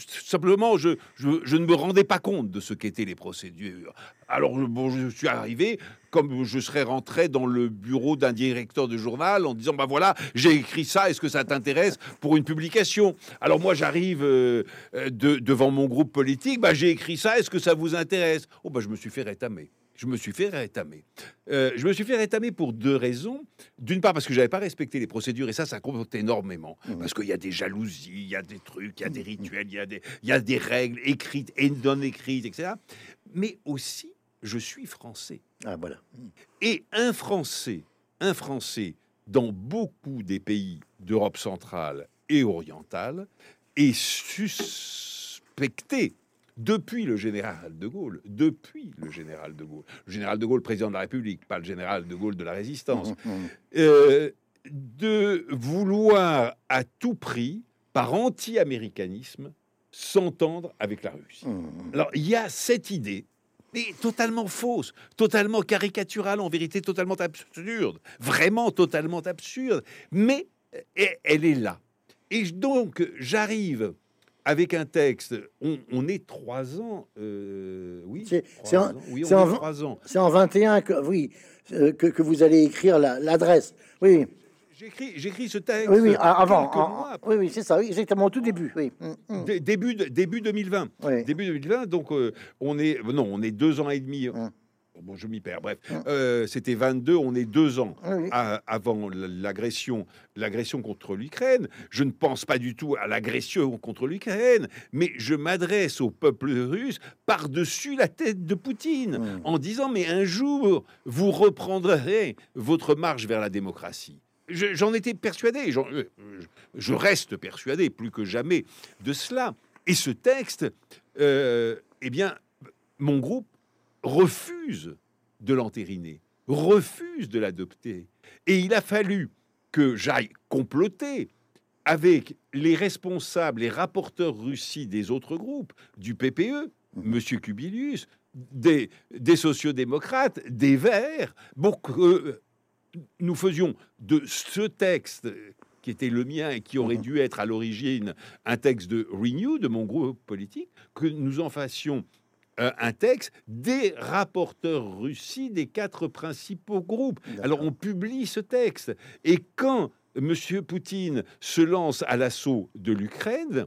Simplement, je, je- ne me rendais pas compte de ce qu'étaient les procédures. Alors, bon, je suis arrivé comme je serais rentré dans le bureau d'un directeur de journal en disant, bah voilà, j'ai écrit ça, est-ce que ça t'intéresse pour une publication? Alors moi, j'arrive euh, euh, de- devant mon groupe politique, bah j'ai écrit ça, est-ce que ça vous intéresse? Oh, bah je me suis fait rétamer. Je me suis fait rétamer. Euh, je me suis fait rétamer pour deux raisons. D'une part, parce que j'avais pas respecté les procédures, et ça, ça compte énormément. Mhm. Parce qu'il y a des jalousies, il y a des trucs, il y a des rituels, il y a des, y a des règles écrites et non écrites, etc. Mais aussi, je suis français. Ah, voilà. Et un Français, un Français dans beaucoup des pays d'Europe centrale et orientale est suspecté depuis le général de Gaulle, depuis le général de Gaulle, le général de Gaulle président de la République, pas le général de Gaulle de la résistance, Mhm, mhm. euh, de vouloir à tout prix, par anti-américanisme, s'entendre avec la Russie. Mhm. Alors, il y a cette idée, mais totalement fausse, totalement caricaturale, en vérité totalement absurde, vraiment totalement absurde, mais euh, elle est là. Et donc, j'arrive avec un texte, on, on est trois ans, euh, oui, C'est- ans, oui, ans. C'est en 21 que, oui, euh, que, que vous allez écrire la- l'adresse. oui, J'écris, ce texte oui, oui, avant. en- oui, oui, c'est ça, oui, exactement, au tout début. Oui. Mhm. Dé- début, début 2020. Oui. Début 2020, donc euh, on est non, on est deux ans et demi. Hum. Bon, je m'y perds. Bref, Hum. Euh, c'était 22, on est deux ans Oui, à- avant l'agression, l'agression contre l'Ukraine. Je ne pense pas du tout à l'agression contre l'Ukraine, mais je m'adresse au peuple russe par-dessus la tête de Poutine Hum. en disant mais un jour vous reprendrez votre marche vers la démocratie. Je- J'en étais persuadé, euh, je- je reste persuadé plus que jamais de cela. Et ce texte, euh, eh bien, mon groupe refuse de l'entériner, refuse de l'adopter. Et il a fallu que j'aille comploter avec les responsables, les rapporteurs Russie des autres groupes, du PPE, Monsieur Kubilius, des, des sociodémocrates, des Verts, pour que euh, nous faisions de ce texte qui était le mien et qui aurait Mhm. dû être à l'origine un texte de Renew, de mon groupe politique, que nous en fassions euh, un texte des rapporteurs Russie des quatre principaux groupes. Alors on publie ce texte. Et quand M. Poutine se lance à l'assaut de l'Ukraine,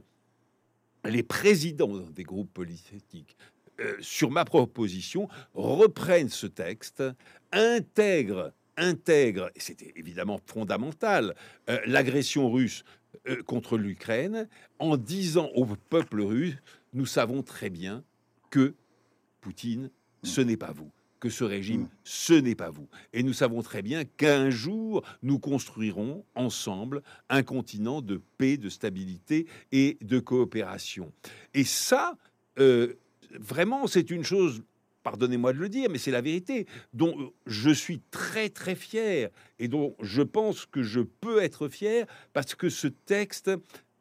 les présidents des groupes politiques, euh, sur ma proposition, reprennent ce texte, intègrent, intègrent, et c'était évidemment fondamental, euh, l'agression russe euh, contre l'Ukraine, en disant au peuple russe, nous savons très bien que Poutine, ce n'est pas vous, que ce régime, Mm. ce n'est pas vous. Et nous savons très bien qu'un jour, nous construirons ensemble un continent de paix, de stabilité et de coopération. Et ça, euh, vraiment, c'est une chose, pardonnez-moi de le dire, mais c'est la vérité, dont euh, je suis très très fier et dont je pense que je peux être fier parce que ce texte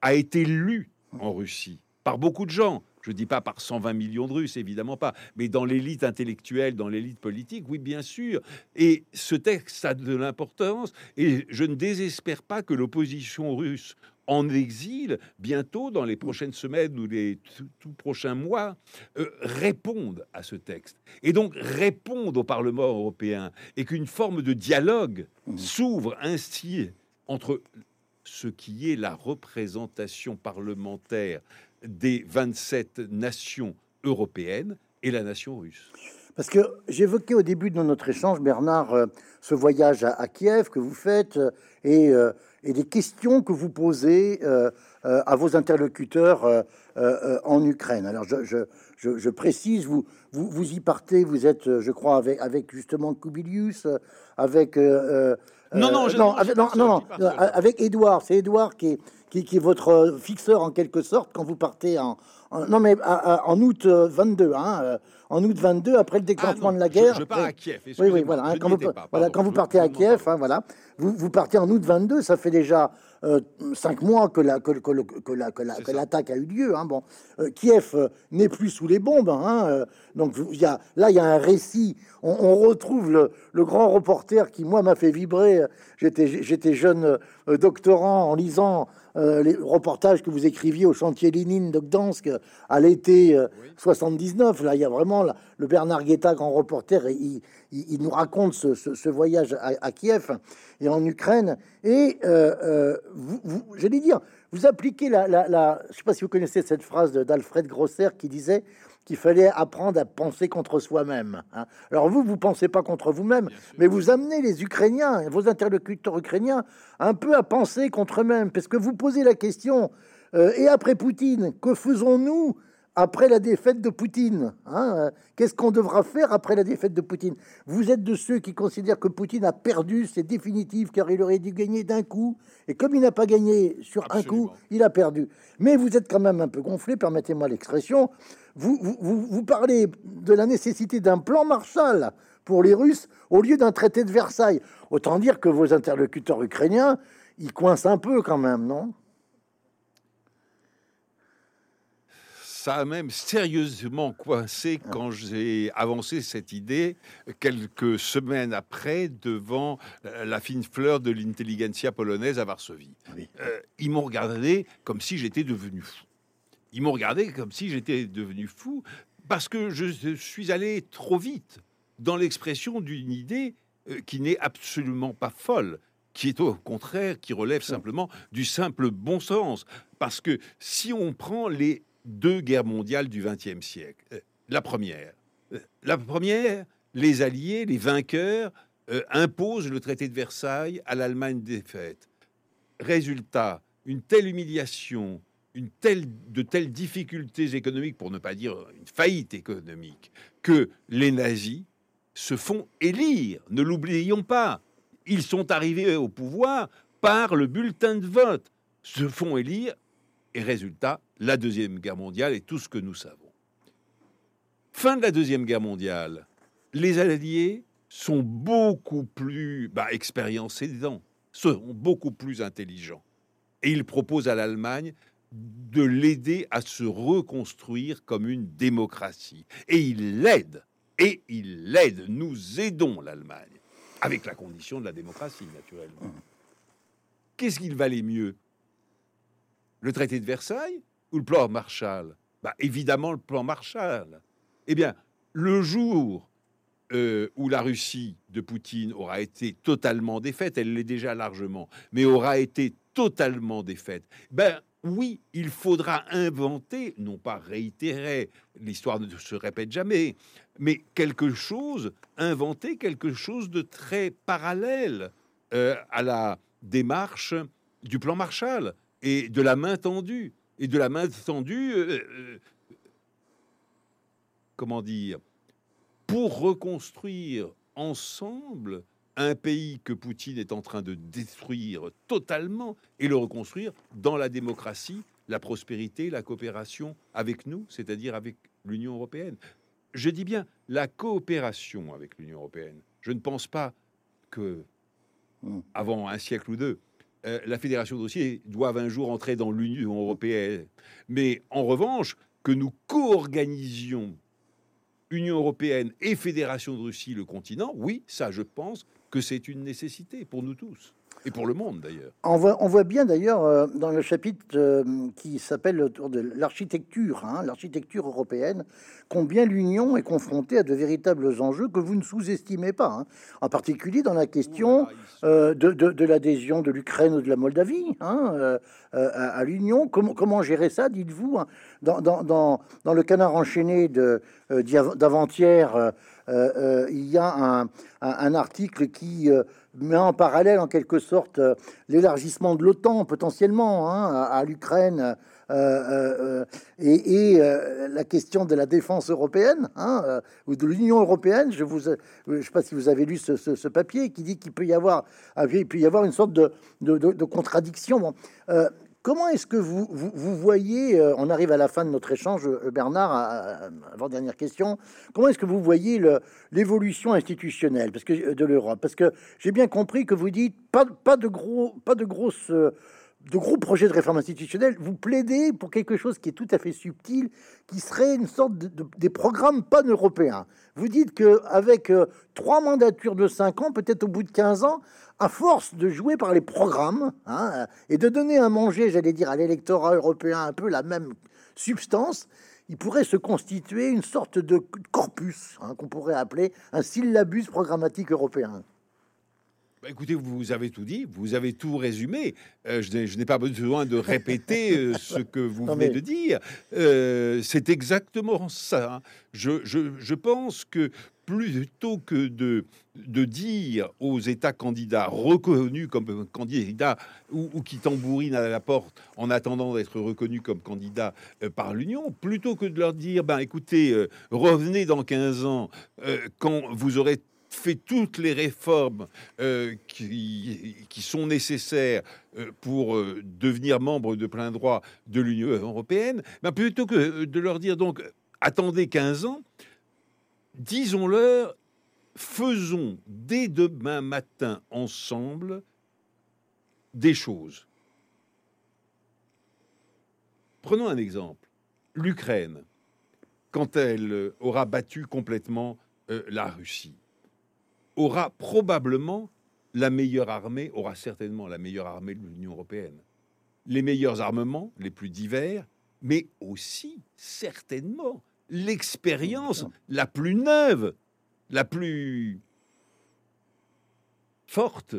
a été lu en Russie par beaucoup de gens. Je ne dis pas par 120 millions de Russes, évidemment pas, mais dans l'élite intellectuelle, dans l'élite politique, oui, bien sûr. Et ce texte a de l'importance, et je ne désespère pas que l'opposition russe en exil, bientôt, dans les prochaines semaines ou les tout, tout prochains mois, euh, répondent à ce texte. Et donc répondent au Parlement européen, et qu'une forme de dialogue Mhm. s'ouvre ainsi entre ce qui est la représentation parlementaire des 27 nations européennes et la nation russe. Parce que j'évoquais au début de notre échange, Bernard, euh, ce voyage à, Kiev que vous faites euh, et, euh, et des questions que vous posez à vos interlocuteurs en Ukraine. Alors, je, je, je, je précise, vous, vous, vous y partez, vous êtes, je crois, avec, avec justement Kubilius, avec... euh, Non, non, euh, non, avec, non, non, non, avec Édouard. C'est Édouard qui est, qui, qui est votre euh, fixeur en quelque sorte quand vous partez en, en- non mais à- à- en août euh, 22, hein, euh, en août 22 après le déclenchement Ah non, de la guerre. Je, pars à Kiev. Oui, oui, voilà. hein, quand, vous, voilà quand partez à Kiev, hein, voilà, vous, vous partez en août 22, ça fait déjà euh, cinq mois que la que, que, que, la, que l'attaque a eu lieu. Hein, bon, euh, Kiev euh, n'est plus sous les bombes. Hein, donc il y a, là, il y a un récit. On, on retrouve le, le, grand reporter qui, moi, m'a fait vibrer. J'étais j'étais jeune doctorant en lisant euh, les reportages que vous écriviez au chantier Lénine de Gdansk à l'été 79. Euh, Là, il y a vraiment le Bernard Guetta, grand reporter, il, il, nous raconte ce, voyage à, Kiev et en Ukraine. Et euh, vous, vous j'allais dire, vous appliquez la, la, la, je sais pas si vous connaissez cette phrase d'Alfred Grosser qui disait qu'il fallait apprendre à penser contre soi-même. Hein. Alors vous, vous pensez pas contre vous-même, mais vous amenez les Ukrainiens, vos interlocuteurs ukrainiens, un peu à penser contre eux-mêmes, parce que vous posez la question, euh, et après Poutine, que faisons-nous après la défaite de Poutine. Hein, Qu'est-ce qu'on devra faire après la défaite de Poutine? Vous êtes de ceux qui considèrent que Poutine a perdu, c'est définitif, car il aurait dû gagner d'un coup. Et comme il n'a pas gagné sur un coup, il a perdu. Mais vous êtes quand même un peu gonflé, permettez-moi l'expression. Vous, vous, vous, parlez de la nécessité d'un plan Marshall pour les Russes au lieu d'un traité de Versailles. Autant dire que vos interlocuteurs ukrainiens, ils coincent un peu quand même, non? Ça a même sérieusement coincé ah. quand j'ai avancé cette idée quelques semaines après devant la fine fleur de l'intelligentsia polonaise à Varsovie. Euh, ils m'ont regardé comme si j'étais devenu fou. Ils m'ont regardé comme si j'étais devenu fou parce que je suis allé trop vite dans l'expression d'une idée euh, qui n'est absolument pas folle, qui est au contraire, qui relève simplement du simple bon sens. Parce que si on prend les deux guerres mondiales du XXe siècle. Euh, la première, euh, la première, les Alliés, les vainqueurs, euh, imposent le traité de Versailles à l'Allemagne défaite. Résultat, une telle humiliation, une telle, de telles difficultés économiques, pour ne pas dire une faillite économique, que les nazis se font élire. Ne l'oublions pas. Ils sont arrivés au pouvoir par le bulletin de vote, se font élire et résultat, la Deuxième Guerre mondiale et tout ce que nous savons. Fin de la Deuxième Guerre mondiale, les Alliés sont beaucoup plus bah, expériencés dedans, sont beaucoup plus intelligents. Et ils proposent à l'Allemagne de l'aider à se reconstruire comme une démocratie. Et ils l'aident. Et ils l'aident. Nous aidons l'Allemagne. Avec la condition de la démocratie, naturellement. Mmh. Qu'est-ce qu'il valait mieux? Le traité de Versailles ou le plan Marshall? Bah, Évidemment, le plan Marshall. Eh bien, le jour euh, où la Russie de Poutine aura été totalement défaite, elle l'est déjà largement, mais aura été totalement défaite, ben oui, il faudra inventer, non pas réitérer, l'histoire ne se répète jamais, mais quelque chose, inventer quelque chose de très parallèle euh, à la démarche du plan Marshall et de la main tendue. Et de la main tendue, euh, euh, comment dire, pour reconstruire ensemble un pays que Poutine est en train de détruire totalement et le reconstruire dans la démocratie, la prospérité, la coopération avec nous, c'est-à-dire avec l'Union européenne. Je dis bien la coopération avec l'Union européenne. Je ne pense pas que mmh. avant un siècle ou deux, euh, la Fédération de Russie doit un jour entrer dans l'Union européenne. Mais en revanche, que nous co-organisions Union européenne et Fédération de Russie le continent, oui, ça je pense que c'est une nécessité pour nous tous. Et pour le monde d'ailleurs. On voit, on voit bien d'ailleurs euh, dans le chapitre euh, qui s'appelle autour de l'architecture, hein, l'architecture européenne, combien l'Union est confrontée à de véritables enjeux que vous ne sous-estimez pas, hein. en particulier dans la question euh, de, de, l'adhésion de l'Ukraine ou de la Moldavie hein, à, l'Union. Comment, comment gérer ça, dites-vous dans, dans, dans, dans, le canard enchaîné d'avant-hier, il y a un, article qui met en parallèle en quelque sorte euh, l'élargissement de l'OTAN potentiellement hein, à, l'Ukraine euh, euh, et, la question de la défense européenne hein, ou de l'Union européenne. Je vous, je sais pas si vous avez lu ce, papier qui dit qu'il peut y avoir, il peut y avoir une sorte de, contradiction. Comment est-ce que vous, vous, voyez, euh, on arrive à la fin de notre échange, euh, Bernard, avant dernière question, comment est-ce que vous voyez l'évolution institutionnelle euh, de l'Europe? Parce que j'ai bien compris que vous dites pas, pas, de, gros, pas de grosses de gros projets de réforme institutionnelle, vous plaidez pour quelque chose qui est tout à fait subtil, qui serait une sorte de, des programmes pan-européens. Vous dites que avec euh, trois mandatures de cinq ans, peut-être au bout de 15 ans, à force de jouer par les programmes hein, et de donner à manger, j'allais dire, à l'électorat européen un peu la même substance, il pourrait se constituer une sorte de corpus hein, qu'on pourrait appeler un syllabus programmatique européen. Bah, écoutez, vous avez tout dit, vous avez tout résumé. Euh, je n'ai pas besoin de répéter euh, ce que vous venez de dire. Euh, c'est exactement ça. Je, je, pense que plutôt que de, de dire aux États candidats reconnus comme candidats ou, qui tambourinent à la porte en attendant d'être reconnus comme candidats par l'Union, plutôt que de leur dire, ben écoutez, revenez dans 15 ans quand vous aurez fait toutes les réformes euh, qui, sont nécessaires euh, pour euh, devenir membre de plein droit de l'Union européenne, ben plutôt que de leur dire donc attendez 15 ans, disons-leur faisons dès demain matin ensemble des choses. Prenons un exemple. L'Ukraine, quand elle aura battu complètement la Russie, aura probablement la meilleure armée, aura certainement la meilleure armée de l'Union européenne. Les meilleurs armements, les plus divers, mais aussi certainement l'expérience la plus neuve, la plus forte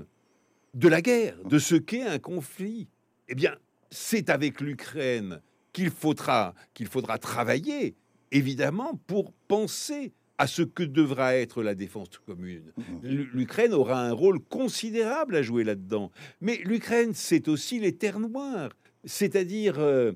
de la guerre, de ce qu'est un conflit. Eh bien, c'est avec l'Ukraine qu'il faudra, qu'il faudra travailler, évidemment, pour penser à ce que devra être la défense commune. Mhm. L'Ukraine aura un rôle considérable à jouer là-dedans. Mais l'Ukraine, c'est aussi les terres noires, c'est-à-dire euh,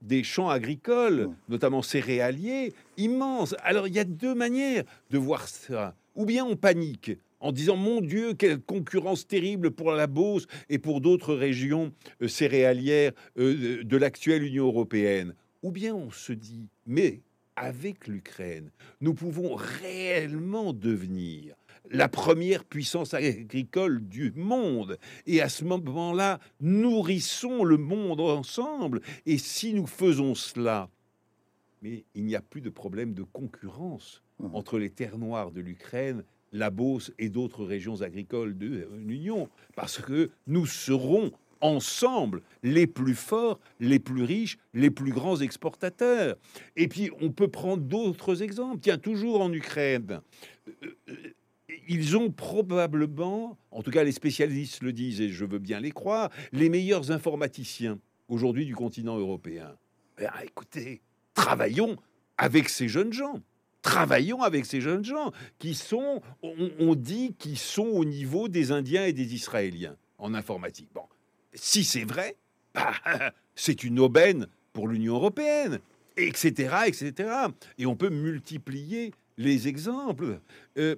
des champs agricoles, mhm. notamment céréaliers, immenses. Alors il y a deux manières de voir ça. Ou bien on panique en disant mon Dieu, quelle concurrence terrible pour la Beauce et pour d'autres régions euh, céréalières euh, de l'actuelle Union européenne. Ou bien on se dit, mais avec l'Ukraine, nous pouvons réellement devenir la première puissance agricole du monde. Et à ce moment-là, nourrissons le monde ensemble. Et si nous faisons cela, mais il n'y a plus de problème de concurrence mmh. entre les terres noires de l'Ukraine, la Beauce et d'autres régions agricoles de l'Union, parce que nous serons ensemble les plus forts, les plus riches, les plus grands exportateurs. Et puis on peut prendre d'autres exemples. Tiens, toujours en Ukraine, euh, ils ont probablement, en tout cas les spécialistes le disent et je veux bien les croire, les meilleurs informaticiens aujourd'hui du continent européen. Ben, écoutez, travaillons avec ces jeunes gens travaillons avec ces jeunes gens qui sont, on, on dit, qui sont au niveau des Indiens et des Israéliens en informatique. Bon, si c'est vrai, bah, c'est une aubaine pour l'Union européenne, etc., etc. Et on peut multiplier les exemples. Euh,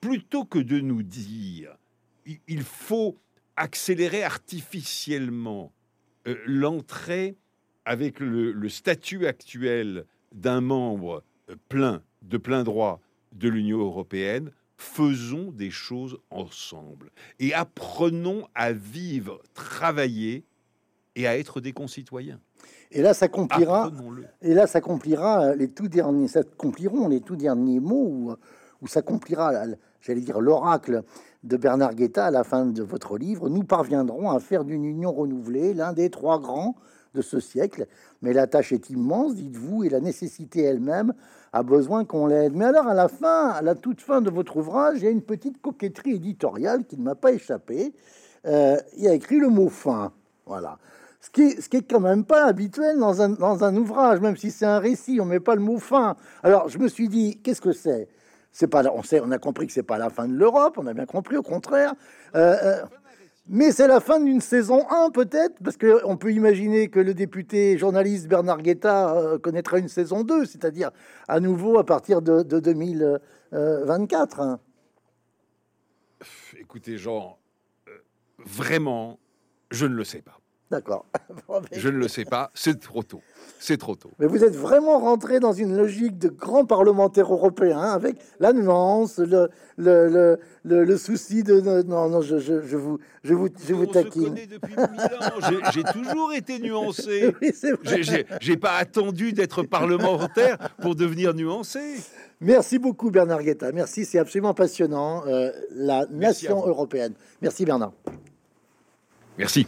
plutôt que de nous dire il faut accélérer artificiellement euh, l'entrée avec le, statut actuel d'un membre euh, plein, de plein droit de l'Union européenne, faisons des choses ensemble et apprenons à vivre, travailler et à être des concitoyens. Et là, s'accomplira. Et là, s'accomplira les tout derniers, s'accompliront les tout derniers mots où, où s'accomplira, j'allais dire, l'oracle de Bernard Guetta à la fin de votre livre. Nous parviendrons à faire d'une union renouvelée l'un des trois grands de ce siècle. Mais la tâche est immense, dites-vous, et la nécessité elle-même a besoin qu'on l'aide. Mais alors, à la fin, à la toute fin de votre ouvrage, il y a une petite coquetterie éditoriale qui ne m'a pas échappé. Euh, il y a écrit le mot fin. Voilà. Ce qui, est, quand même pas habituel dans un, dans un ouvrage, même si c'est un récit, on met pas le mot fin. Alors, je me suis dit, qu'est-ce que c'est? C'est pas, on, sait, on a compris que c'est pas la fin de l'Europe, on a bien compris, au contraire. Euh, euh, mais c'est la fin d'une saison 1 peut-être, parce qu'on peut imaginer que le député journaliste Bernard Guetta euh, connaîtra une saison 2, c'est-à-dire à nouveau à partir de, 2024. Hein. Écoutez Jean, euh, vraiment, je ne le sais pas. D'accord. Je ne le sais pas, c'est trop tôt. C'est trop tôt. Mais vous êtes vraiment rentré dans une logique de grand parlementaire européen, hein, avec la nuance, le, le, le, le, le souci de... Non, non, je, je, je vous, je vous, je vous On se taquine. connaît depuis mille ans. J'ai- toujours été nuancé. Oui. J'ai- pas attendu d'être parlementaire pour devenir nuancé. Merci beaucoup Bernard Guetta. Merci, c'est absolument passionnant. euh, la Merci nation européenne. Merci Bernard. Merci.